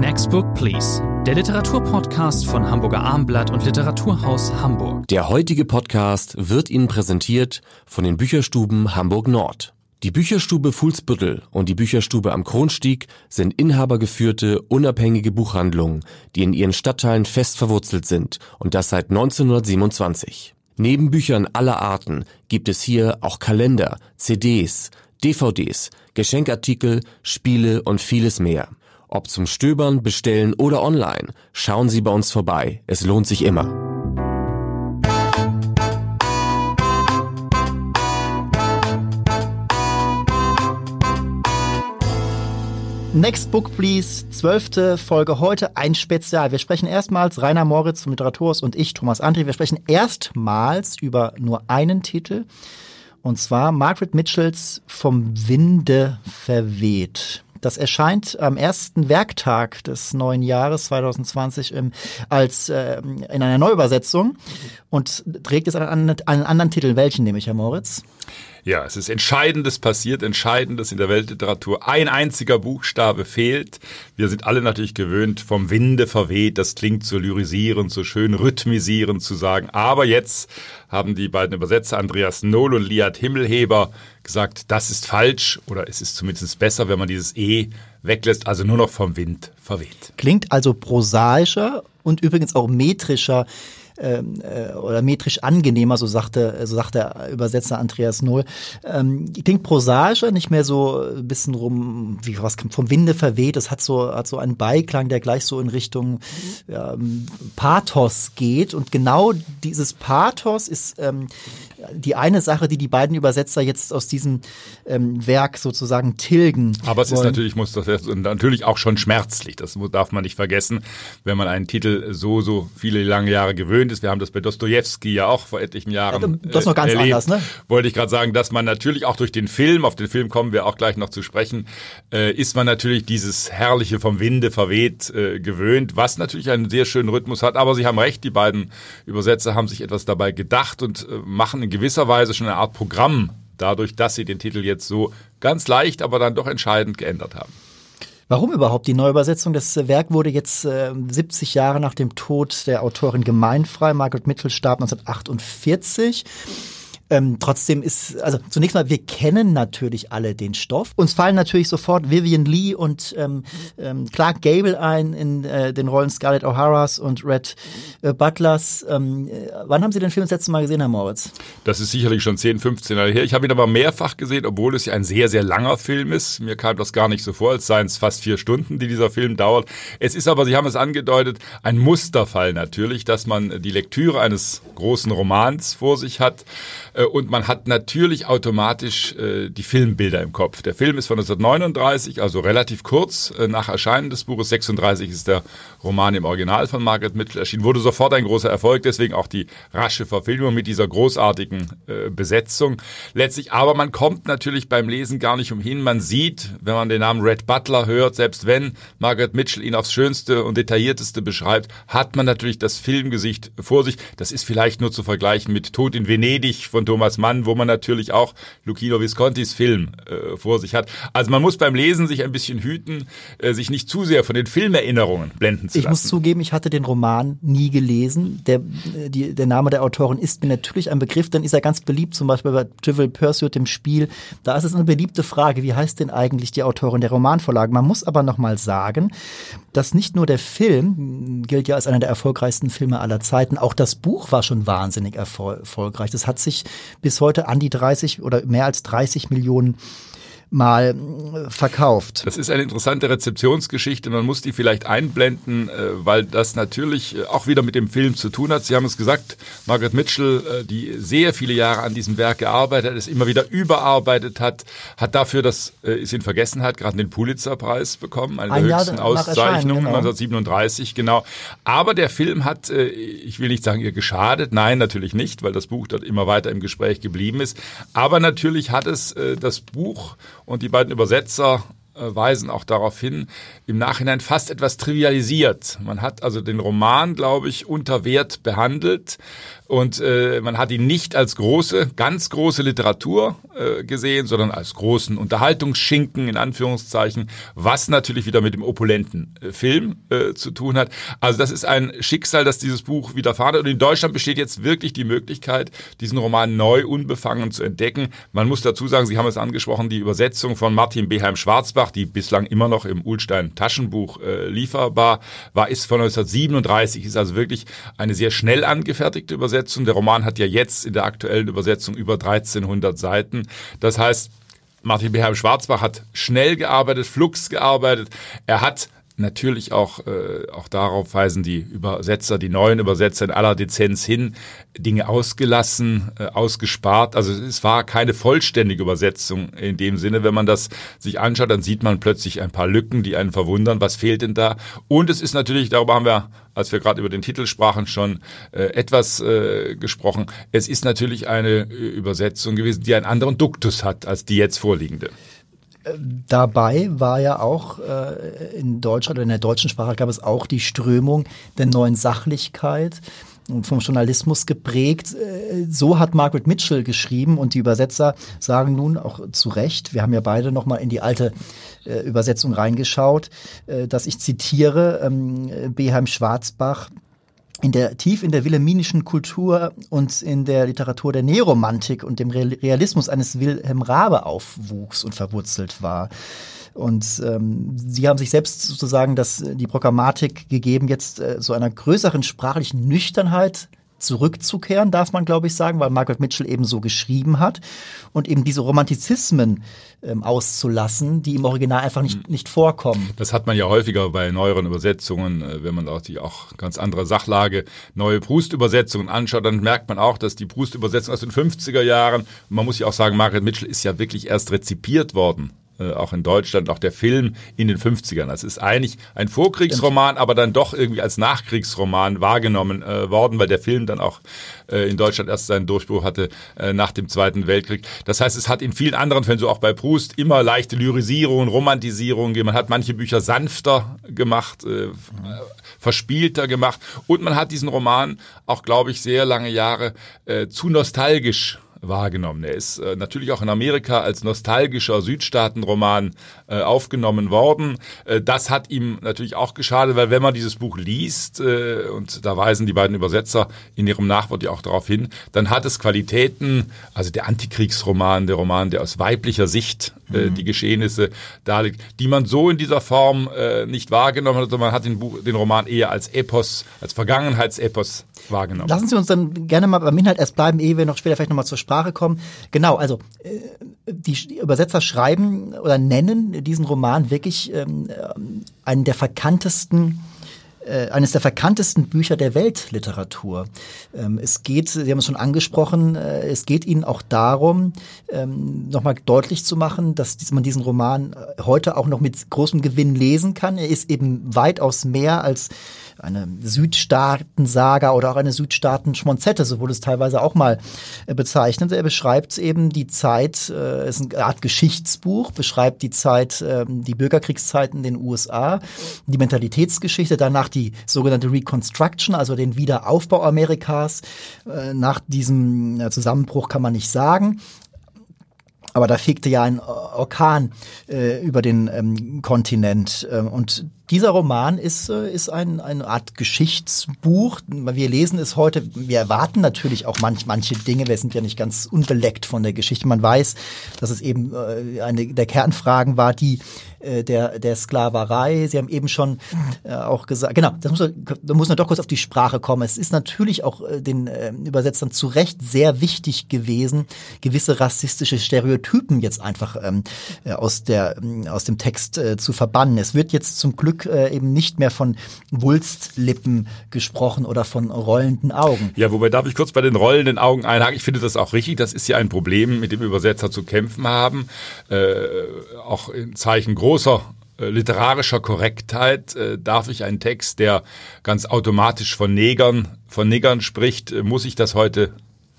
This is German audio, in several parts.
Next Book Please, der Literaturpodcast von Hamburger Armblatt und Literaturhaus Hamburg. Der heutige Podcast wird Ihnen präsentiert von den Bücherstuben Hamburg Nord. Die Bücherstube Fuhlsbüttel und die Bücherstube am Kronstieg sind inhabergeführte, unabhängige Buchhandlungen, die in ihren Stadtteilen fest verwurzelt sind und das seit 1927. Neben Büchern aller Arten gibt es hier auch Kalender, CDs, DVDs, Geschenkartikel, Spiele und vieles mehr. Ob zum Stöbern, Bestellen oder online, schauen Sie bei uns vorbei. Es lohnt sich immer. Next Book Please, zwölfte Folge heute, ein Spezial. Wir sprechen erstmals, Rainer Moritz vom Literaturhaus und ich, Thomas André, wir sprechen erstmals über nur einen Titel. Und zwar Margaret Mitchells Vom Winde verweht. Das erscheint am ersten Werktag des neuen Jahres 2020 im, als äh, in einer Neuübersetzung und trägt es einen, einen anderen Titel. Welchen nehme ich, Herr Moritz? Ja, es ist Entscheidendes passiert, Entscheidendes in der Weltliteratur. Ein einziger Buchstabe fehlt. Wir sind alle natürlich gewöhnt, vom Winde verweht. Das klingt so lyrisierend, so schön rhythmisierend zu sagen. Aber jetzt haben die beiden Übersetzer Andreas Noll und Liat Himmelheber gesagt, das ist falsch oder es ist zumindest besser, wenn man dieses E weglässt, also nur noch vom Wind verweht. Klingt also prosaischer und übrigens auch metrischer ähm, äh, oder metrisch angenehmer, so sagte, so sagt der Übersetzer Andreas Nohl. Ähm, klingt prosaischer, nicht mehr so ein bisschen rum, wie was vom Winde verweht. Es hat so, hat so einen Beiklang, der gleich so in Richtung ähm, Pathos geht. Und genau dieses Pathos ist ähm, die eine Sache, die die beiden Übersetzer jetzt aus diesem ähm, Werk sozusagen tilgen. Aber es wollen. ist natürlich, muss das natürlich auch schon schmerzlich. Das darf man nicht vergessen, wenn man einen Titel so, so viele lange Jahre gewöhnt ist. Wir haben das bei Dostoevsky ja auch vor etlichen Jahren. Ja, das ist noch ganz erlebt. anders, ne? Wollte ich gerade sagen, dass man natürlich auch durch den Film, auf den Film kommen wir auch gleich noch zu sprechen, äh, ist man natürlich dieses herrliche vom Winde verweht äh, gewöhnt, was natürlich einen sehr schönen Rhythmus hat. Aber Sie haben recht, die beiden Übersetzer haben sich etwas dabei gedacht und äh, machen in gewisser Weise schon eine Art Programm dadurch, dass sie den Titel jetzt so ganz leicht, aber dann doch entscheidend geändert haben. Warum überhaupt die Neuübersetzung? Das Werk wurde jetzt äh, 70 Jahre nach dem Tod der Autorin gemeinfrei. Margaret Mitchell starb 1948. Ähm, trotzdem ist, also zunächst mal, wir kennen natürlich alle den Stoff. Uns fallen natürlich sofort Vivian Lee und ähm, ähm, Clark Gable ein in äh, den Rollen Scarlett O'Haras und Red äh, Butlers. Ähm, äh, wann haben Sie den Film das letzte Mal gesehen, Herr Moritz? Das ist sicherlich schon 10, 15 Jahre her. Ich habe ihn aber mehrfach gesehen, obwohl es ja ein sehr, sehr langer Film ist. Mir kam das gar nicht so vor, als seien es fast vier Stunden, die dieser Film dauert. Es ist aber, Sie haben es angedeutet, ein Musterfall natürlich, dass man die Lektüre eines großen Romans vor sich hat und man hat natürlich automatisch äh, die Filmbilder im Kopf. Der Film ist von 1939, also relativ kurz äh, nach Erscheinen des Buches. 36 ist der Roman im Original von Margaret Mitchell erschienen. Wurde sofort ein großer Erfolg, deswegen auch die rasche Verfilmung mit dieser großartigen äh, Besetzung. Letztlich, aber man kommt natürlich beim Lesen gar nicht umhin. Man sieht, wenn man den Namen Red Butler hört, selbst wenn Margaret Mitchell ihn aufs Schönste und Detaillierteste beschreibt, hat man natürlich das Filmgesicht vor sich. Das ist vielleicht nur zu vergleichen mit Tod in Venedig von Thomas Mann, wo man natürlich auch Lucchino Viscontis Film äh, vor sich hat. Also man muss beim Lesen sich ein bisschen hüten, äh, sich nicht zu sehr von den Filmerinnerungen blenden zu Ich lassen. muss zugeben, ich hatte den Roman nie gelesen. Der, die, der Name der Autorin ist mir natürlich ein Begriff, dann ist er ganz beliebt, zum Beispiel bei Trivial Pursuit im Spiel. Da ist es eine beliebte Frage, wie heißt denn eigentlich die Autorin der Romanvorlage? Man muss aber nochmal sagen, dass nicht nur der Film gilt ja als einer der erfolgreichsten Filme aller Zeiten, auch das Buch war schon wahnsinnig erfolgreich. Das hat sich bis heute an die 30 oder mehr als 30 Millionen mal äh, verkauft. Das ist eine interessante Rezeptionsgeschichte. Man muss die vielleicht einblenden, äh, weil das natürlich äh, auch wieder mit dem Film zu tun hat. Sie haben es gesagt, Margaret Mitchell, die sehr viele Jahre an diesem Werk gearbeitet hat, es immer wieder überarbeitet hat, hat dafür, das ist in Vergessenheit, gerade den Pulitzerpreis bekommen, eine Ein der Jahr höchsten Auszeichnungen, genau. 1937, genau. Aber der Film hat, ich will nicht sagen, ihr geschadet, nein, natürlich nicht, weil das Buch dort immer weiter im Gespräch geblieben ist. Aber natürlich hat es das Buch und die beiden Übersetzer äh, weisen auch darauf hin, im Nachhinein fast etwas trivialisiert. Man hat also den Roman, glaube ich, unter Wert behandelt und äh, man hat ihn nicht als große, ganz große Literatur äh, gesehen, sondern als großen Unterhaltungsschinken in Anführungszeichen, was natürlich wieder mit dem opulenten äh, Film äh, zu tun hat. Also das ist ein Schicksal, das dieses Buch widerfahren hat und in Deutschland besteht jetzt wirklich die Möglichkeit, diesen Roman neu unbefangen zu entdecken. Man muss dazu sagen, Sie haben es angesprochen, die Übersetzung von Martin Beheim Schwarzbach, die bislang immer noch im Ulstein Taschenbuch äh, lieferbar war, ist von 1937, ist also wirklich eine sehr schnell angefertigte Übersetzung. Der Roman hat ja jetzt in der aktuellen Übersetzung über 1300 Seiten. Das heißt, Martin Beheim Schwarzbach hat schnell gearbeitet, flugs gearbeitet. Er hat natürlich auch, äh, auch darauf weisen die Übersetzer, die neuen Übersetzer in aller Dezenz hin, Dinge ausgelassen, äh, ausgespart. Also es war keine vollständige Übersetzung in dem Sinne. Wenn man das sich anschaut, dann sieht man plötzlich ein paar Lücken, die einen verwundern. Was fehlt denn da? Und es ist natürlich, darüber haben wir, als wir gerade über den Titel sprachen, schon äh, etwas äh, gesprochen. Es ist natürlich eine Übersetzung gewesen, die einen anderen Duktus hat als die jetzt vorliegende. Dabei war ja auch äh, in Deutschland oder in der deutschen Sprache gab es auch die Strömung der neuen Sachlichkeit vom Journalismus geprägt. Äh, so hat Margaret Mitchell geschrieben und die Übersetzer sagen nun auch zu Recht, wir haben ja beide nochmal in die alte äh, Übersetzung reingeschaut, äh, dass ich zitiere, ähm, Beheim Schwarzbach, in der tief in der wilhelminischen Kultur und in der Literatur der Neoromantik und dem Realismus eines Wilhelm Rabe aufwuchs und verwurzelt war. Und ähm, sie haben sich selbst sozusagen das, die Programmatik gegeben, jetzt äh, so einer größeren sprachlichen Nüchternheit zurückzukehren, darf man, glaube ich, sagen, weil Margaret Mitchell eben so geschrieben hat. Und eben diese Romantizismen ähm, auszulassen, die im Original einfach nicht, nicht vorkommen. Das hat man ja häufiger bei neueren Übersetzungen, äh, wenn man auch die auch ganz andere Sachlage, neue Proust-Übersetzungen anschaut, dann merkt man auch, dass die Proust-Übersetzung aus den 50er Jahren, man muss ja auch sagen, Margaret Mitchell ist ja wirklich erst rezipiert worden äh, auch in Deutschland, auch der Film in den 50ern. Das ist eigentlich ein Vorkriegsroman, aber dann doch irgendwie als Nachkriegsroman wahrgenommen äh, worden, weil der Film dann auch äh, in Deutschland erst seinen Durchbruch hatte äh, nach dem Zweiten Weltkrieg. Das heißt, es hat in vielen anderen Fällen, so auch bei Proust, immer leichte Lyrisierungen, Romantisierungen gegeben. Man hat manche Bücher sanfter gemacht, äh, verspielter gemacht und man hat diesen Roman auch, glaube ich, sehr lange Jahre äh, zu nostalgisch wahrgenommen. Er ist äh, natürlich auch in Amerika als nostalgischer Südstaatenroman äh, aufgenommen worden. Äh, das hat ihm natürlich auch geschadet, weil wenn man dieses Buch liest, äh, und da weisen die beiden Übersetzer in ihrem Nachwort ja auch darauf hin, dann hat es Qualitäten, also der Antikriegsroman, der Roman, der aus weiblicher Sicht äh, mhm. die Geschehnisse darlegt, die man so in dieser Form äh, nicht wahrgenommen hat, sondern man hat den, Buch, den Roman eher als Epos, als Vergangenheitsepos wahrgenommen. Lassen Sie uns dann gerne mal beim Inhalt erst bleiben, ehe wir noch später vielleicht nochmal zur Sprache kommen. Genau, also äh, die Übersetzer schreiben oder nennen diesen Roman wirklich ähm, einen der verkanntesten äh, eines der verkanntesten Bücher der Weltliteratur. Ähm, es geht, Sie haben es schon angesprochen, äh, es geht Ihnen auch darum, ähm, nochmal deutlich zu machen, dass man diesen Roman heute auch noch mit großem Gewinn lesen kann. Er ist eben weitaus mehr als eine Südstaaten-Saga oder auch eine Südstaaten-Schmonzette, so wurde es teilweise auch mal äh, bezeichnet. Er beschreibt eben die Zeit, äh, ist eine Art Geschichtsbuch, beschreibt die Zeit, äh, die Bürgerkriegszeiten in den USA, die Mentalitätsgeschichte, danach die sogenannte Reconstruction, also den Wiederaufbau Amerikas. Äh, nach diesem äh, Zusammenbruch kann man nicht sagen. Aber da fegte ja ein Orkan äh, über den ähm, Kontinent. Ähm, und dieser Roman ist, äh, ist ein, eine Art Geschichtsbuch. Wir lesen es heute, wir erwarten natürlich auch manch, manche Dinge, wir sind ja nicht ganz unbeleckt von der Geschichte. Man weiß, dass es eben äh, eine der Kernfragen war, die äh, der, der Sklaverei. Sie haben eben schon äh, auch gesagt, genau, das muss, da muss man doch kurz auf die Sprache kommen. Es ist natürlich auch äh, den äh, Übersetzern zu Recht sehr wichtig gewesen, gewisse rassistische Stereotypen jetzt einfach ähm, äh, aus, der, äh, aus dem Text äh, zu verbannen. Es wird jetzt zum Glück äh, eben nicht mehr von Wulstlippen gesprochen oder von rollenden Augen. Ja, wobei darf ich kurz bei den rollenden Augen einhaken. Ich finde das auch richtig. Das ist ja ein Problem, mit dem Übersetzer zu kämpfen haben. Äh, auch in Zeichen großer äh, literarischer Korrektheit äh, darf ich einen Text, der ganz automatisch von Negern, von Negern spricht, äh, muss ich das heute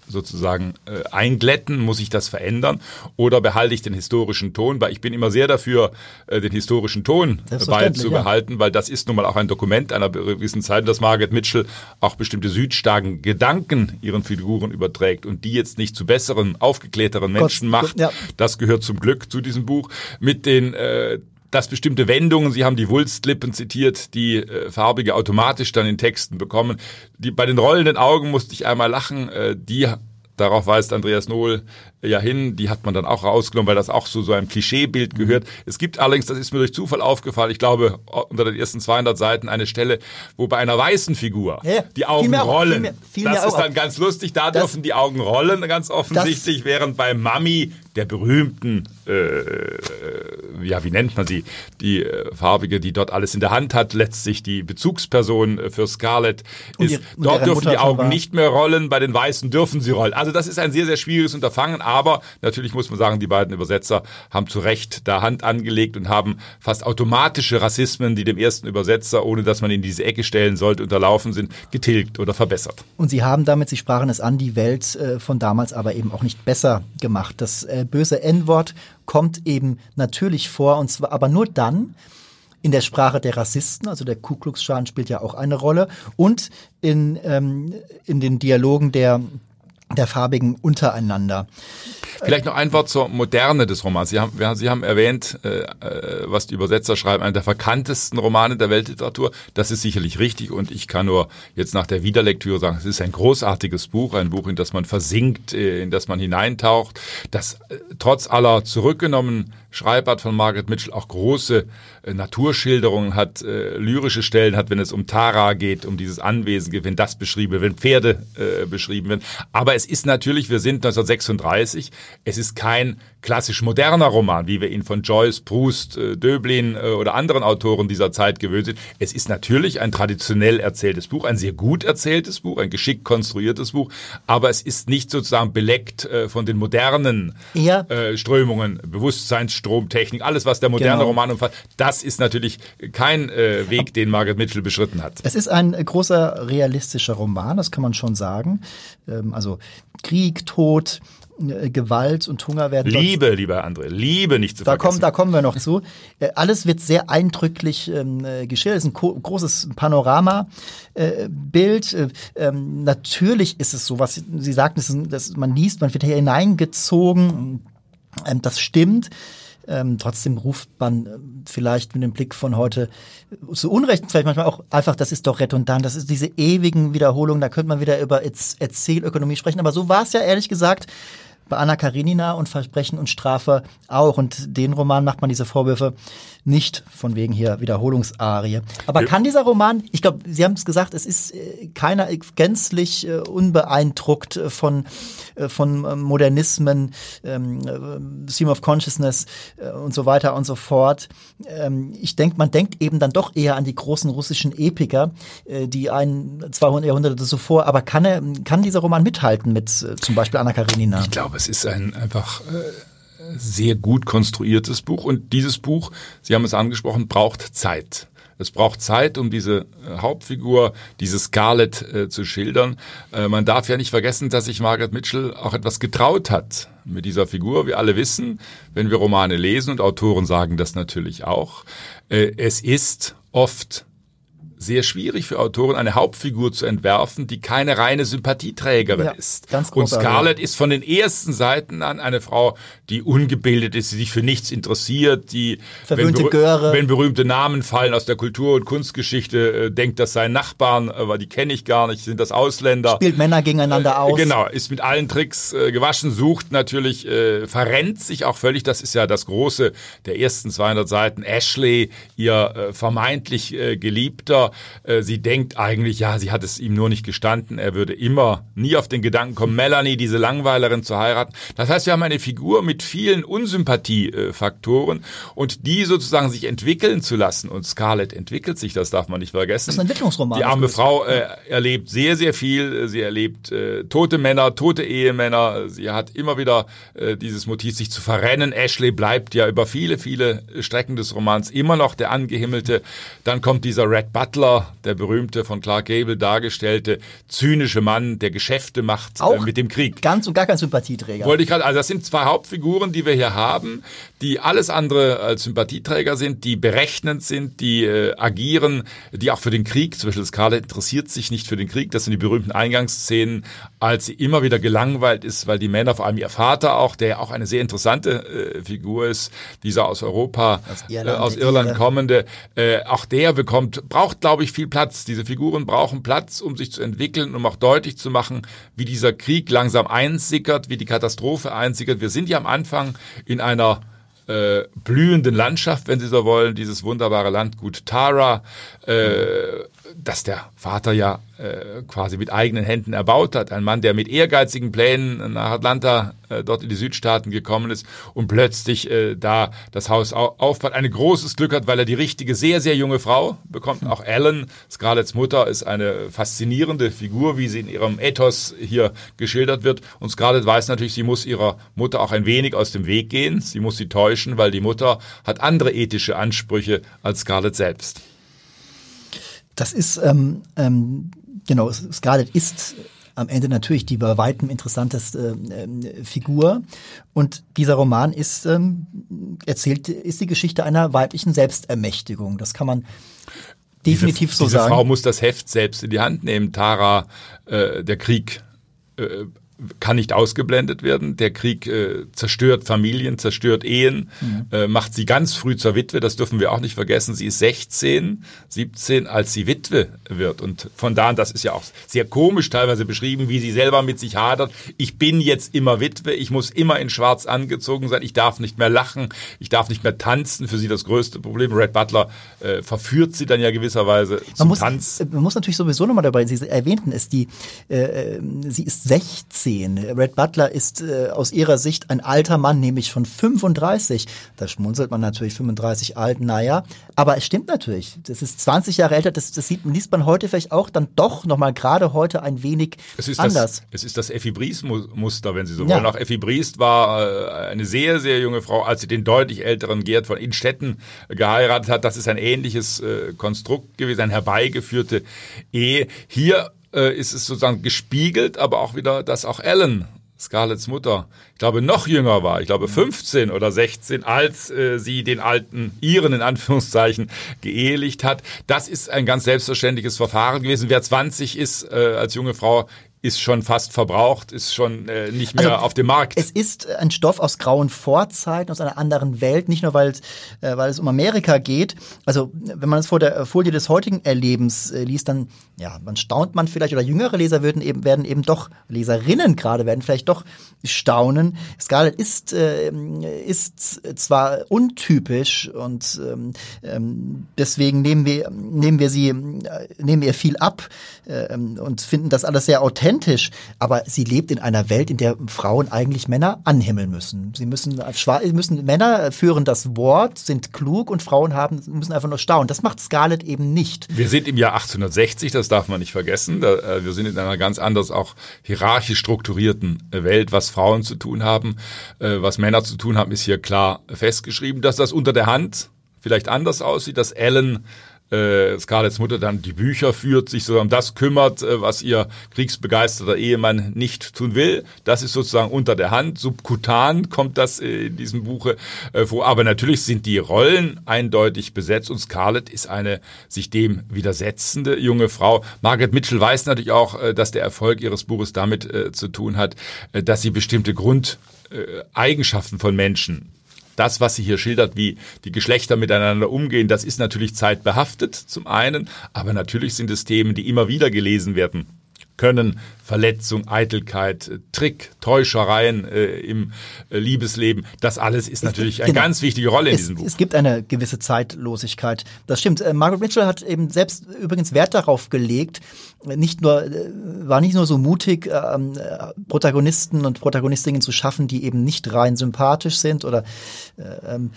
sozusagen äh, einglätten? Muss ich das verändern? Oder behalte ich den historischen Ton? Weil ich bin immer sehr dafür, äh, den historischen Ton äh, beizubehalten, ja. weil das ist nun mal auch ein Dokument einer gewissen Zeit, dass Margaret Mitchell auch bestimmte südstarken Gedanken ihren Figuren überträgt und die jetzt nicht zu besseren, aufgeklärteren Menschen Gott, macht. Ja. Das gehört zum Glück zu diesem Buch. Mit den äh, dass bestimmte Wendungen, Sie haben die Wulstlippen zitiert, die äh, Farbige automatisch dann in Texten bekommen. Die, bei den rollenden Augen musste ich einmal lachen, äh, die Darauf weist Andreas Nohl ja hin. Die hat man dann auch rausgenommen, weil das auch so, so ein Klischeebild gehört. Es gibt allerdings, das ist mir durch Zufall aufgefallen, ich glaube, unter den ersten 200 Seiten eine Stelle, wo bei einer weißen Figur ja, die Augen rollen. Viel mehr, viel das ist dann ganz lustig. Da dürfen die Augen rollen, ganz offensichtlich, während bei Mami der berühmten, äh, äh, ja, wie nennt man sie, die äh, farbige, die dort alles in der Hand hat, letztlich die Bezugsperson äh, für Scarlett ist. Die, dort dürfen Mutter die Augen nicht mehr rollen, bei den Weißen dürfen sie rollen. Also das ist ein sehr, sehr schwieriges Unterfangen, aber natürlich muss man sagen, die beiden Übersetzer haben zu Recht da Hand angelegt und haben fast automatische Rassismen, die dem ersten Übersetzer, ohne dass man in diese Ecke stellen sollte, unterlaufen sind, getilgt oder verbessert. Und sie haben damit, Sie sprachen es an, die Welt äh, von damals aber eben auch nicht besser gemacht. Das äh, böse N-Wort kommt eben natürlich vor, und zwar aber nur dann, in der Sprache der Rassisten, also der Ku Klux Klan spielt ja auch eine Rolle, und in, ähm, in den Dialogen der, der Farbigen untereinander. Vielleicht noch ein Wort zur Moderne des Romans. Sie haben, Sie haben erwähnt, äh, äh, was die Übersetzer schreiben, einer der verkanntesten Romane der Weltliteratur. Das ist sicherlich richtig und ich kann nur jetzt nach der Wiederlektüre sagen, es ist ein großartiges Buch, ein Buch, in das man versinkt, äh, in das man hineintaucht, das äh, trotz aller zurückgenommen Schreibart von Margaret Mitchell auch große äh, Naturschilderungen hat, äh, lyrische Stellen hat, wenn es um Tara geht, um dieses Anwesen geht, wenn das beschrieben wird, wenn Pferde äh, beschrieben werden. Aber es ist natürlich, wir sind 1936, es ist kein klassisch moderner Roman, wie wir ihn von Joyce, Proust, äh, Döblin äh, oder anderen Autoren dieser Zeit gewöhnt sind. Es ist natürlich ein traditionell erzähltes Buch, ein sehr gut erzähltes Buch, ein geschickt konstruiertes Buch, aber es ist nicht sozusagen beleckt äh, von den modernen ja. Strömungen, Bewusstseinsstromtechnik, alles, was der moderne genau. Roman umfasst. Das ist natürlich kein Weg, den Margaret Mitchell beschritten hat. Es ist ein großer realistischer Roman, das kann man schon sagen. Ähm, also Krieg, Tod, Gewalt und Hunger werden. Liebe, lieber André, Liebe nicht zu da vergessen. Kommen, da kommen wir noch zu. Äh, alles wird sehr eindrücklich ähm, äh, geschildert. Es ist ein großes Panoramabild. Äh, ähm, natürlich ist es so, was Sie sagten, dass, dass man liest, man wird hier hineingezogen. Ähm, das stimmt. Ähm, trotzdem ruft man vielleicht mit dem Blick von heute zu Unrecht vielleicht manchmal auch einfach, das ist doch redundant, das ist diese ewigen Wiederholungen, da könnte man wieder über Erzählökonomie sprechen, aber so war es ja ehrlich gesagt bei Anna Karenina und Versprechen und Strafe auch. Und den Roman macht man diese Vorwürfe nicht von wegen hier Wiederholungsarie. Aber ja. kann dieser Roman, ich glaube, Sie haben es gesagt, es ist äh, keiner gänzlich äh, unbeeindruckt äh, von, von Modernismen, ähm, Stream of Consciousness und so weiter und so fort. Ähm, ich denke, man denkt eben dann doch eher an die großen russischen Epiker, die ein 200 Jahrhunderte zuvor, aber kann er, kann dieser Roman mithalten mit zum Beispiel Anna Karenina? Ich glaube, es ist ein einfach sehr gut konstruiertes Buch. Und dieses Buch, Sie haben es angesprochen, braucht Zeit. Es braucht Zeit, um diese äh, Hauptfigur, diese Scarlett äh, zu schildern. Äh, man darf ja nicht vergessen, dass sich Margaret Mitchell auch etwas getraut hat mit dieser Figur. Wir alle wissen, wenn wir Romane lesen, und Autoren sagen das natürlich auch, äh, es ist oft sehr schwierig für Autoren, eine Hauptfigur zu entwerfen, die keine reine Sympathieträgerin ja, ist. Ganz Und Scarlett ist von den ersten Seiten an eine Frau, die ungebildet ist, die sich für nichts interessiert, die, wenn, berüh wenn, berühmte Namen fallen aus der Kultur- und Kunstgeschichte, äh, denkt, das seien Nachbarn, aber die kenne ich gar nicht, sind das Ausländer. Spielt Männer gegeneinander äh, aus. Genau, ist mit allen Tricks äh, gewaschen, sucht natürlich, äh, verrennt sich auch völlig, das ist ja das Große der ersten 200 Seiten. Ashley, ihr äh, vermeintlich äh, Äh, sie denkt eigentlich, ja, sie hat es ihm nur nicht gestanden. Er würde immer nie auf den Gedanken kommen, Melanie, diese Langweilerin, zu heiraten. Das heißt, wir haben eine Figur mit vielen Unsympathiefaktoren und die sozusagen sich entwickeln zu lassen. Und Scarlett entwickelt sich, das darf man nicht vergessen. Das ist ein Entwicklungsroman. Die arme Frau äh, erlebt sehr, sehr viel. Sie erlebt äh, tote Männer, tote Ehemänner. Sie hat immer wieder äh, dieses Motiv, sich zu verrennen. Ashley bleibt ja über viele, viele Strecken des Romans immer noch der Angehimmelte. Dann kommt dieser Red Butler Butler, der berühmte von Clark Gable dargestellte zynische Mann, der Geschäfte macht äh, mit dem Krieg. Ganz und gar kein Sympathieträger. Wollte ich gerade, also das sind zwei Hauptfiguren, die wir hier haben, die alles andere als Sympathieträger sind, die berechnend sind, die äh, agieren, die auch für den Krieg, zum Beispiel Scarlett interessiert sich nicht für den Krieg, das sind die berühmten Eingangsszenen, als sie immer wieder gelangweilt ist, weil die Männer, vor allem ihr Vater auch, der auch eine sehr interessante äh, Figur ist, dieser aus Europa, aus Irland, äh, aus Irland kommende, äh, auch der bekommt, braucht, glaube ich, viel Platz. Diese Figuren brauchen Platz, um sich zu entwickeln, um auch deutlich zu machen, wie dieser Krieg langsam einsickert, wie die Katastrophe einsickert. Wir sind ja am Anfang in einer äh, blühenden Landschaft, wenn Sie so wollen, dieses wunderbare Landgut Tara, äh, das der Vater ja äh, quasi mit eigenen Händen erbaut hat. Ein Mann, der mit ehrgeizigen Plänen nach Atlanta äh, dort in die Südstaaten gekommen ist und plötzlich äh, da das Haus au aufbaut. Ein großes Glück hat, weil er die richtige, sehr, sehr junge Frau bekommt. Auch Ellen, Scarletts Mutter, ist eine faszinierende Figur, wie sie in ihrem Ethos hier geschildert wird. Und Scarlett weiß natürlich, sie muss ihrer Mutter auch ein wenig aus dem Weg gehen. Sie muss sie täuschen, weil die Mutter hat andere ethische Ansprüche als Scarlett selbst. Das ist, ähm, ähm, genau, Scarlett ist am Ende natürlich die bei weitem interessanteste äh, Figur. Und dieser Roman ist ähm, erzählt, ist die Geschichte einer weiblichen Selbstermächtigung. Das kann man definitiv diese, so diese sagen. Diese Frau muss das Heft selbst in die Hand nehmen. Tara, äh, der Krieg äh, kann nicht ausgeblendet werden. Der Krieg äh, zerstört Familien, zerstört Ehen, mhm. äh, macht sie ganz früh zur Witwe. Das dürfen wir auch nicht vergessen. Sie ist 16, 17, als sie Witwe wird. Und von da an, das ist ja auch sehr komisch teilweise beschrieben, wie sie selber mit sich hadert. Ich bin jetzt immer Witwe. Ich muss immer in Schwarz angezogen sein. Ich darf nicht mehr lachen. Ich darf nicht mehr tanzen. Für sie das größte Problem. Red Butler äh, verführt sie dann ja gewisserweise man zum muss, Tanz. Man muss natürlich sowieso nochmal dabei, Sie erwähnten es, die, äh, sie ist 16 sehen. Red Butler ist äh, aus ihrer Sicht ein alter Mann, nämlich von 35. Da schmunzelt man natürlich 35 alt, naja. Aber es stimmt natürlich. Das ist 20 Jahre älter. Das, das sieht, liest man heute vielleicht auch dann doch nochmal gerade heute ein wenig es ist anders. Das, es ist das Effi Briest-Muster, wenn Sie so wollen. Auch Effi Briest war äh, eine sehr, sehr junge Frau, als sie den deutlich älteren Gerd von Innstetten geheiratet hat. Das ist ein ähnliches äh, Konstrukt gewesen, eine herbeigeführte Ehe. Hier äh, ist es sozusagen gespiegelt, aber auch wieder, dass auch Ellen Scarletts Mutter, ich glaube, noch jünger war, ich glaube 15 oder 16, als äh, sie den alten ihren in Anführungszeichen geehelicht hat. Das ist ein ganz selbstverständliches Verfahren gewesen. Wer 20 ist äh, als junge Frau, ist schon fast verbraucht, ist schon äh, nicht mehr also, auf dem Markt. Es ist ein Stoff aus grauen Vorzeiten, aus einer anderen Welt, nicht nur weil es, äh, weil es um Amerika geht. Also wenn man es vor der Folie des heutigen Erlebens äh, liest, dann ja, man staunt man vielleicht oder jüngere Leser würden eben werden eben doch Leserinnen gerade werden vielleicht doch staunen. Scarlett ist äh, ist zwar untypisch und ähm, ähm deswegen nehmen wir nehmen wir sie äh, nehmen ihr viel ab äh, und finden das alles sehr authentisch authentisch, aber sie lebt in einer Welt, in der Frauen eigentlich Männer anhimmeln müssen. Sie müssen, müssen Männer führen das Wort, sind klug und Frauen haben, müssen einfach nur staunen. Das macht Scarlett eben nicht. Wir sind im Jahr 1860, das darf man nicht vergessen. Äh, wir sind in einer ganz anders auch hierarchisch strukturierten Welt, was Frauen zu tun haben, äh, was Männer zu tun haben, ist hier klar festgeschrieben, dass das unter der Hand vielleicht anders aussieht, dass Ellen äh, Scarletts Mutter dann die Bücher führt, sich so um das kümmert, äh, was ihr kriegsbegeisterter Ehemann nicht tun will. Das ist sozusagen unter der Hand. Subkutan kommt das äh, in diesem Buche äh, vor. Aber natürlich sind die Rollen eindeutig besetzt und Scarlett ist eine sich dem widersetzende junge Frau. Margaret Mitchell weiß natürlich auch, äh, dass der Erfolg ihres Buches damit äh, zu tun hat, äh, dass sie bestimmte Grundeigenschaften von Menschen das, was sie hier schildert, wie die Geschlechter miteinander umgehen, das ist natürlich zeitbehaftet zum einen, aber natürlich sind es Themen, die immer wieder gelesen werden können. Verletzung, Eitelkeit, Trick, Täuschereien äh, im äh, Liebesleben, das alles ist natürlich eine genau. ganz wichtige Rolle in es, diesem Buch. Es gibt eine gewisse Zeitlosigkeit. Das stimmt. Äh, Margaret Mitchell hat eben selbst übrigens Wert darauf gelegt, nicht nur, äh, war nicht nur so mutig, ähm, äh, Protagonisten und Protagonistinnen zu schaffen, die eben nicht rein sympathisch sind oder äh, ähm,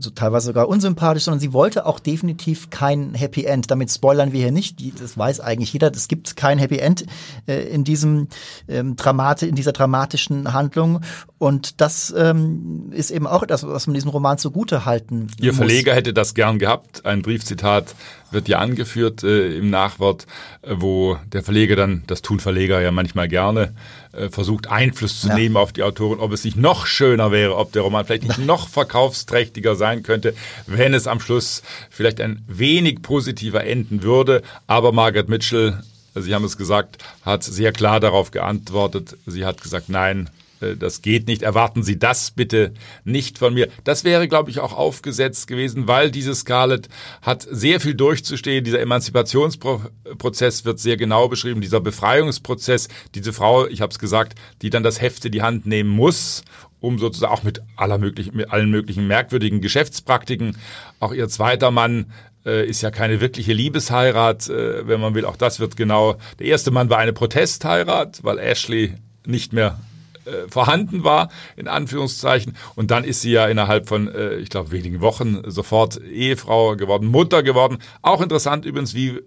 so teilweise sogar unsympathisch, sondern sie wollte auch definitiv kein Happy End. Damit spoilern wir hier nicht. Das weiß eigentlich jeder. Es gibt kein Happy End äh, in diesem ähm, Dramate, in dieser dramatischen Handlung. Und das ähm, ist eben auch etwas, was man diesem Roman zugute halten Ihr muss. Verleger hätte das gern gehabt. Ein Briefzitat wird ja angeführt äh, im Nachwort, äh, wo der Verleger dann, das tun Verleger ja manchmal gerne, äh, versucht Einfluss zu Ja. nehmen auf die Autorin, ob es nicht noch schöner wäre, ob der Roman vielleicht nicht noch verkaufsträchtiger sein könnte, wenn es am Schluss vielleicht ein wenig positiver enden würde. Aber Margaret Mitchell, Sie haben es gesagt, hat sehr klar darauf geantwortet. Sie hat gesagt, nein, äh, das geht nicht. Erwarten Sie das bitte nicht von mir. Das wäre, glaube ich, auch aufgesetzt gewesen, weil diese Scarlett hat sehr viel durchzustehen. Dieser Emanzipationsprozess wird sehr genau beschrieben, dieser Befreiungsprozess. Diese Frau, ich habe es gesagt, die dann das Heft in die Hand nehmen muss, um sozusagen auch mit aller möglichen, mit allen möglichen merkwürdigen Geschäftspraktiken. Auch ihr zweiter Mann äh, ist ja keine wirkliche Liebesheirat, äh, wenn man will. Auch das wird genau. Der erste Mann war eine Protestheirat, weil Ashley nicht mehr äh, vorhanden war, in Anführungszeichen. Und dann ist sie ja innerhalb von, ich glaube, wenigen Wochen sofort Ehefrau geworden, Mutter geworden. Auch interessant übrigens, wie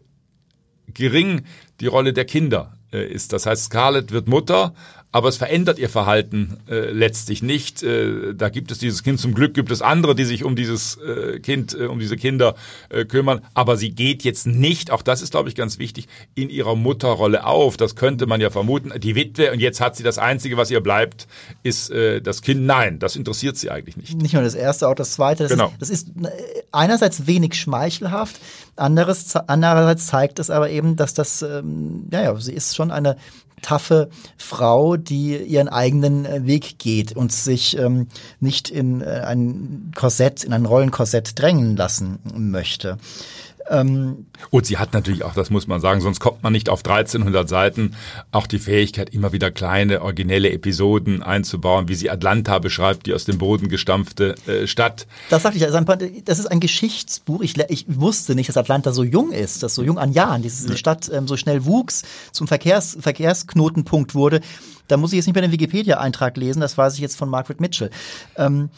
gering die Rolle der Kinder ist. Das heißt, Scarlett wird Mutter, aber es verändert ihr Verhalten äh, letztlich nicht. Äh, da gibt es dieses Kind. Zum Glück gibt es andere, die sich um dieses äh, Kind, äh, um diese Kinder äh, kümmern. Aber sie geht jetzt nicht, auch das ist, glaube ich, ganz wichtig, in ihrer Mutterrolle auf. Das könnte man ja vermuten. Die Witwe, und jetzt hat sie das Einzige, was ihr bleibt, ist äh, das Kind. Nein, das interessiert sie eigentlich nicht. Nicht nur das erste, auch das zweite. Das, Genau. ist, das ist äh, einerseits wenig schmeichelhaft, anderes, andererseits zeigt es aber eben, dass das, ähm, ja, ja, sie ist schon eine taffe Frau, die ihren eigenen äh, Weg geht und sich ähm, nicht in äh, ein Korsett, in ein Rollenkorsett drängen lassen möchte. Und sie hat natürlich auch, das muss man sagen, sonst kommt man nicht auf 1300 Seiten, auch die Fähigkeit, immer wieder kleine, originelle Episoden einzubauen, wie sie Atlanta beschreibt, die aus dem Boden gestampfte äh, Stadt. Das sagte ich, also ein- das ist ein Geschichtsbuch. Ich, ich wusste nicht, dass Atlanta so jung ist, dass so jung an Jahren diese Stadt ähm, so schnell wuchs, zum Verkehrs, Verkehrsknotenpunkt wurde. Da muss ich jetzt nicht mehr den Wikipedia-Eintrag lesen, das weiß ich jetzt von Margaret Mitchell. Ähm,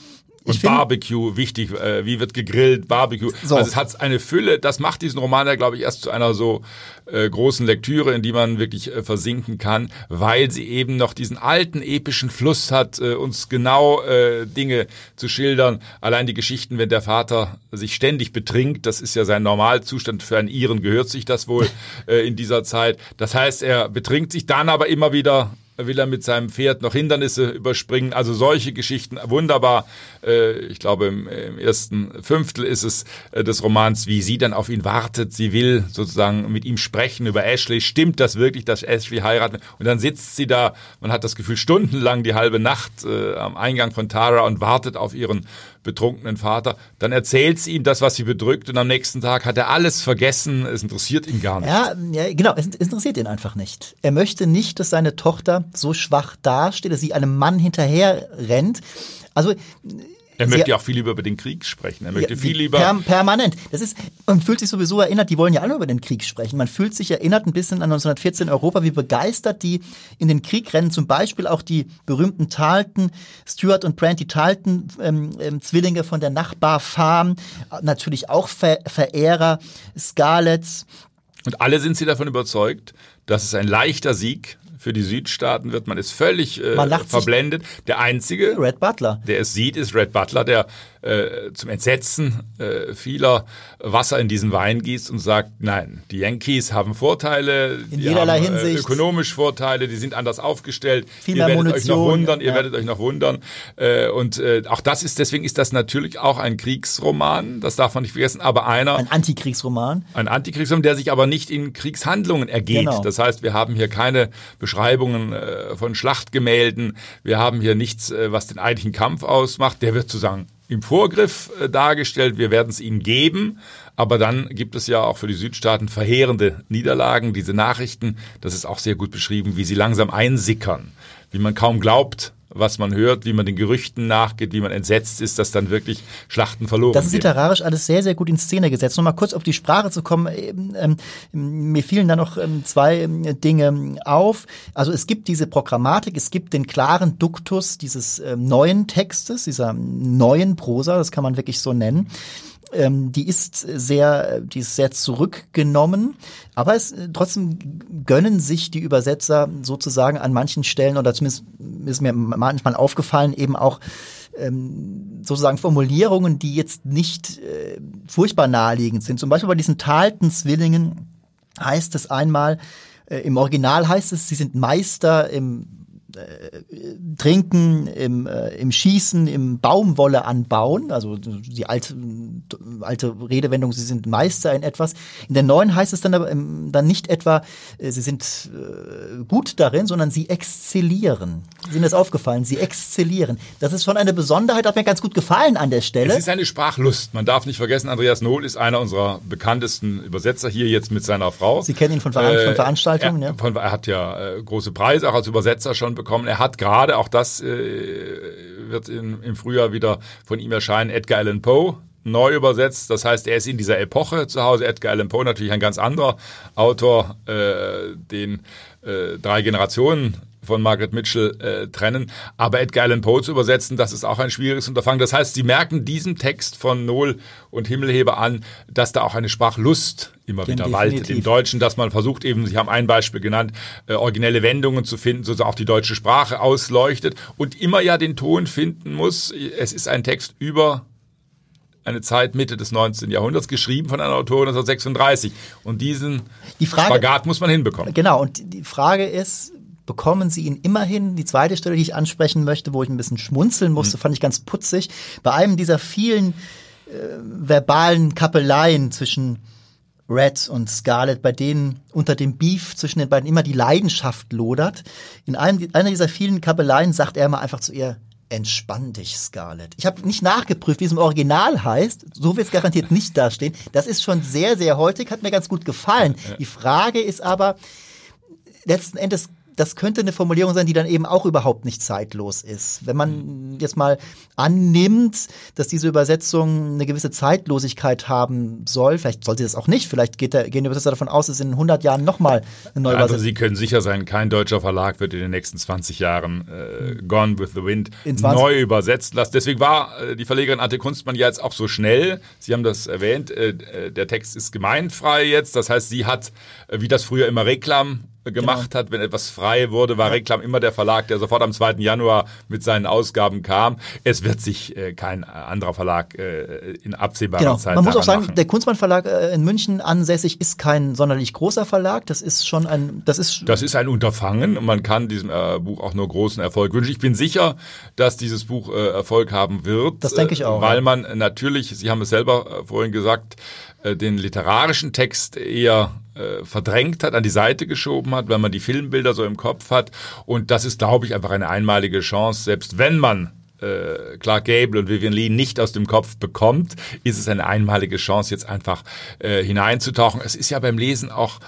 Und ich finde- Barbecue, wichtig, äh, wie wird gegrillt, Barbecue. So. Also es hat eine Fülle, das macht diesen Roman ja, glaube ich, erst zu einer so äh, großen Lektüre, in die man wirklich äh, versinken kann, weil sie eben noch diesen alten epischen Fluss hat, äh, uns genau äh, Dinge zu schildern. Allein die Geschichten, wenn der Vater sich ständig betrinkt, das ist ja sein Normalzustand, für einen Iren gehört sich das wohl äh, in dieser Zeit. Das heißt, er betrinkt sich dann aber immer wieder will er mit seinem Pferd noch Hindernisse überspringen. Also solche Geschichten, wunderbar. Äh, Ich glaube, im ersten Fünftel ist es äh, des Romans, wie sie dann auf ihn wartet. Sie will sozusagen mit ihm sprechen über Ashley. Stimmt das wirklich, dass Ashley heiratet? Und dann sitzt sie da, man hat das Gefühl, stundenlang die halbe Nacht äh, am Eingang von Tara und wartet auf ihren betrunkenen Vater. Dann erzählt sie ihm das, was sie bedrückt und am nächsten Tag hat er alles vergessen. Es interessiert ihn gar nicht. Ja, ja, genau, es es interessiert ihn einfach nicht. Er möchte nicht, dass seine Tochter so schwach dasteht, dass sie einem Mann hinterher rennt. Also Er möchte ja auch viel lieber über den Krieg sprechen. Er möchte Ja, viel lieber Per, permanent. Das ist, man fühlt sich sowieso erinnert, die wollen ja alle über den Krieg sprechen. Man fühlt sich erinnert ein bisschen an 1914 Europa, wie begeistert die in den Krieg rennen. Zum Beispiel auch die berühmten Talton, Stuart und Brandt, die Talton, ähm, ähm, Zwillinge von der Nachbarfarm. Natürlich auch Ver Verehrer, Scarletts. Und alle sind sie davon überzeugt, dass es ein leichter Sieg für die Südstaaten wird. Man ist völlig äh, verblendet. Der einzige, Red Butler. der es sieht, ist Red Butler, der äh, zum Entsetzen äh, vieler Wasser in diesen Wein gießt und sagt, nein, die Yankees haben Vorteile, In die jederlei haben, Hinsicht. Äh, ökonomisch Vorteile, die sind anders aufgestellt. Viel ihr werdet euch noch Munition, wundern, ihr ja. werdet euch noch wundern. Äh, und äh, auch das ist, deswegen ist das natürlich auch ein Kriegsroman, das darf man nicht vergessen, aber einer, Ein Antikriegsroman. ein Antikriegsfilm, der sich aber nicht in Kriegshandlungen ergeht. Genau. Das heißt, wir haben hier keine Beschreibungen äh, von Schlachtgemälden. Wir haben hier nichts, äh, was den eigentlichen Kampf ausmacht. Der wird sozusagen im Vorgriff äh, dargestellt. Wir werden es ihnen geben. Aber dann gibt es ja auch für die Südstaaten verheerende Niederlagen. Diese Nachrichten, das ist auch sehr gut beschrieben, wie sie langsam einsickern. Wie man kaum glaubt, was man hört, wie man den Gerüchten nachgeht, wie man entsetzt ist, dass dann wirklich Schlachten verloren Das ist gehen. literarisch alles sehr, sehr gut in Szene gesetzt. Nochmal kurz auf die Sprache zu kommen. Ähm, ähm, mir fielen da noch ähm, zwei Dinge auf. Also es gibt diese Programmatik, es gibt den klaren Duktus dieses neuen Textes, dieser neuen Prosa, das kann man wirklich so nennen. Ähm, die ist sehr, die ist sehr zurückgenommen, aber es trotzdem gönnen sich die Übersetzer sozusagen an manchen Stellen oder zumindest ist mir manchmal aufgefallen eben auch ähm, sozusagen Formulierungen, die jetzt nicht äh, furchtbar naheliegend sind. Zum Beispiel bei diesen Talton-Zwillingen heißt es einmal, äh, im Original heißt es, sie sind Meister im äh, Trinken, im, äh, im Schießen, im Baumwolle anbauen, also die alte, alte Redewendung, sie sind Meister in etwas. In der neuen heißt es dann aber dann nicht etwa, äh, sie sind äh, gut darin, sondern sie exzellieren. Ist Ihnen das aufgefallen? Sie exzellieren. Das ist schon eine Besonderheit, hat mir ganz gut gefallen an der Stelle. Es ist eine Sprachlust. Man darf nicht vergessen, Andreas Nohl ist einer unserer bekanntesten Übersetzer hier jetzt mit seiner Frau. Sie kennen ihn von, Veran von Veranstaltungen, er, ja? Von, er hat ja äh, große Preise auch als Übersetzer schon bekommen. Er hat gerade, auch das äh, wird in, im Frühjahr wieder von ihm erscheinen, Edgar Allan Poe neu übersetzt. Das heißt, er ist in dieser Epoche zu Hause. Edgar Allan Poe natürlich ein ganz anderer Autor, äh, den äh, drei Generationen von Margaret Mitchell äh, trennen. Aber Edgar Allan Poe zu übersetzen, das ist auch ein schwieriges Unterfangen. Das heißt, Sie merken diesem Text von Nohl und Himmelheber an, dass da auch eine Sprachlust immer wieder waltet definitiv. im Deutschen, dass man versucht eben, Sie haben ein Beispiel genannt, äh, originelle Wendungen zu finden, sodass auch die deutsche Sprache ausleuchtet und immer ja den Ton finden muss. Es ist ein Text über eine Zeit Mitte des 19. Jahrhunderts, geschrieben von einer Autorin 1936. Und diesen Die Frage- Spagat muss man hinbekommen. Genau, und die Frage ist, bekommen Sie ihn immerhin? Die zweite Stelle, die ich ansprechen möchte, wo ich ein bisschen schmunzeln musste, fand ich ganz putzig. Bei einem dieser vielen äh, verbalen Kappeleien zwischen Red und Scarlett, bei denen unter dem Beef zwischen den beiden immer die Leidenschaft lodert. In einem, einer dieser vielen Kappeleien sagt er mal einfach zu ihr, Entspann dich, Scarlett. Ich habe nicht nachgeprüft, wie es im Original heißt. So wird es garantiert nicht dastehen. Das ist schon sehr, sehr heutig, hat mir ganz gut gefallen. Die Frage ist aber, letzten Endes, das könnte eine Formulierung sein, die dann eben auch überhaupt nicht zeitlos ist. Wenn man jetzt mal annimmt, dass diese Übersetzung eine gewisse Zeitlosigkeit haben soll, vielleicht sollte sie das auch nicht, vielleicht geht der, gehen die Übersetzer davon aus, dass in 100 Jahren nochmal eine neue Also Übersetzung Sie können sicher sein, kein deutscher Verlag wird in den nächsten 20 Jahren äh, Gone with the Wind In 20 neu übersetzt lassen. Deswegen war äh, die Verlegerin Ante Kunstmann ja jetzt auch so schnell. Sie haben das erwähnt, äh, äh, der Text ist gemeinfrei jetzt. Das heißt, sie hat, äh, wie das früher immer Reklam äh, gemacht hat, wenn etwas frei wurde, war Reklam immer der Verlag, der sofort am 2. Januar mit seinen Ausgaben kam. Es wird sich äh, kein anderer Verlag äh, in absehbarer Genau. Zeit Man muss auch sagen, machen. der Kunstmann Verlag äh, in München ansässig ist kein sonderlich großer Verlag. Das ist schon ein, das ist Das ist ein Unterfangen und man kann diesem äh, Buch auch nur großen Erfolg wünschen. Ich bin sicher, dass dieses Buch äh, Erfolg haben wird. Das denke ich äh, auch, Weil ja. man natürlich, Sie haben es selber vorhin gesagt, den literarischen Text eher äh, verdrängt hat, an die Seite geschoben hat, weil man die Filmbilder so im Kopf hat. Und das ist, glaube ich, einfach eine einmalige Chance, selbst wenn man äh, Clark Gable und Vivian Lee nicht aus dem Kopf bekommt, ist es eine einmalige Chance, jetzt einfach äh, hineinzutauchen. Es ist ja beim Lesen auch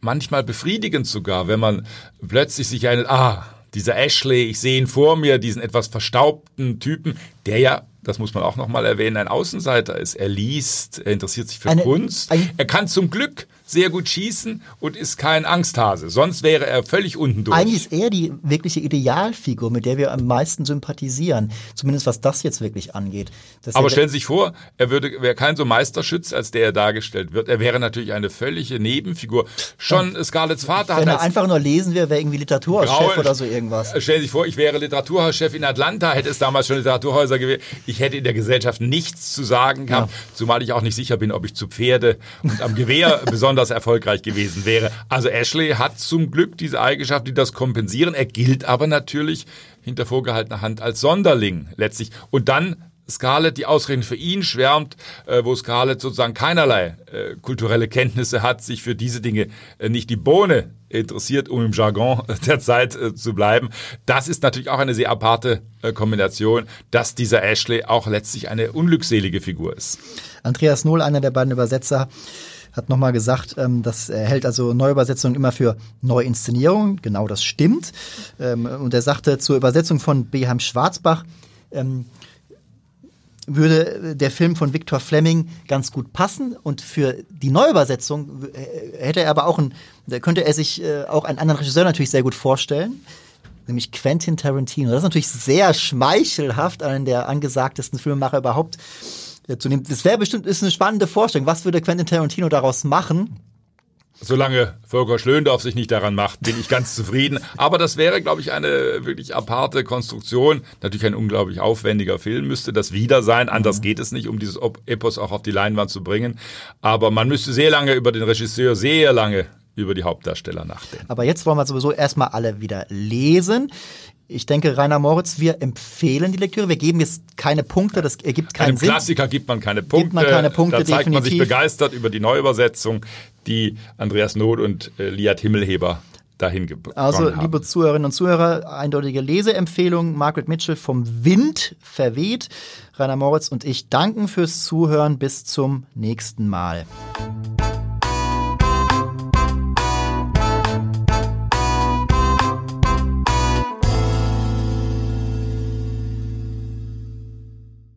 manchmal befriedigend sogar, wenn man plötzlich sich erinnert, ah, dieser Ashley, ich sehe ihn vor mir, diesen etwas verstaubten Typen, der ja, das muss man auch nochmal erwähnen, ein Außenseiter ist. Er liest, er interessiert sich für Eine- Kunst. ein- er kann zum Glück sehr gut schießen und ist kein Angsthase. Sonst wäre er völlig unten durch. Eigentlich ist er die wirkliche Idealfigur, mit der wir am meisten sympathisieren. Zumindest was das jetzt wirklich angeht. Dass Aber er- stellen Sie sich vor, er würde, wäre kein so Meisterschütz, als der er dargestellt wird. Er wäre natürlich eine völlige Nebenfigur. Schon Scarletts Vater hat wenn er einfach nur lesen wäre, wäre irgendwie Literaturchef Graue- oder so irgendwas. Äh, Stellen Sie sich vor, ich wäre Literaturhauschef in Atlanta, hätte es damals schon Literaturhäuser gewesen. Ich hätte in der Gesellschaft nichts zu sagen gehabt, zumal ich auch nicht sicher bin, ob ich zu Pferde und am Gewehr besonders erfolgreich gewesen wäre. Also Ashley hat zum Glück diese Eigenschaft, die das kompensieren. Er gilt aber natürlich hinter vorgehaltener Hand als Sonderling letztlich. Und dann Scarlett, die ausgerechnet für ihn schwärmt, äh, wo Scarlett sozusagen keinerlei äh, kulturelle Kenntnisse hat, sich für diese Dinge äh, nicht die Bohne interessiert, um im Jargon der Zeit zu bleiben. Das ist natürlich auch eine sehr aparte Kombination, dass dieser Ashley auch letztlich eine unglückselige Figur ist. Andreas Nohl, einer der beiden Übersetzer, hat nochmal gesagt, ähm, dass er hält also Neuübersetzungen immer für Neuinszenierungen. Genau das stimmt. Ähm, und er sagte zur Übersetzung von Beheim Schwarzbach, ähm, würde der Film von Victor Fleming ganz gut passen und für die Neuübersetzung äh, hätte er aber auch ein, könnte er sich äh, auch einen anderen Regisseur natürlich sehr gut vorstellen, nämlich Quentin Tarantino. Das ist natürlich sehr schmeichelhaft, einen der angesagtesten Filmemacher überhaupt zu nehmen. Das wäre bestimmt ist eine spannende Vorstellung. Was würde Quentin Tarantino daraus machen? Solange Volker Schlöndorff sich nicht daran macht, bin ich ganz zufrieden. Aber das wäre, glaube ich, eine wirklich aparte Konstruktion. Natürlich ein unglaublich aufwendiger Film müsste das wieder sein. Anders mhm. geht es nicht, um dieses Epos auch auf die Leinwand zu bringen. Aber man müsste sehr lange über den Regisseur, sehr lange über die Hauptdarsteller nachdenken. Aber jetzt wollen wir sowieso erstmal alle wieder lesen. Ich denke, Rainer Moritz, wir empfehlen die Lektüre. Wir geben jetzt keine Punkte, das ergibt keinen Einem Sinn. Klassiker gibt man keine Punkte. Gibt man keine Punkte, da zeigt definitiv. man sich begeistert über die Neuübersetzung, die Andreas Noth und äh, Liat Himmelheber dahin gebracht Also, haben. liebe Zuhörerinnen und Zuhörer, eindeutige Leseempfehlung. Margaret Mitchell vom Wind verweht. Rainer Moritz und ich danken fürs Zuhören. Bis zum nächsten Mal.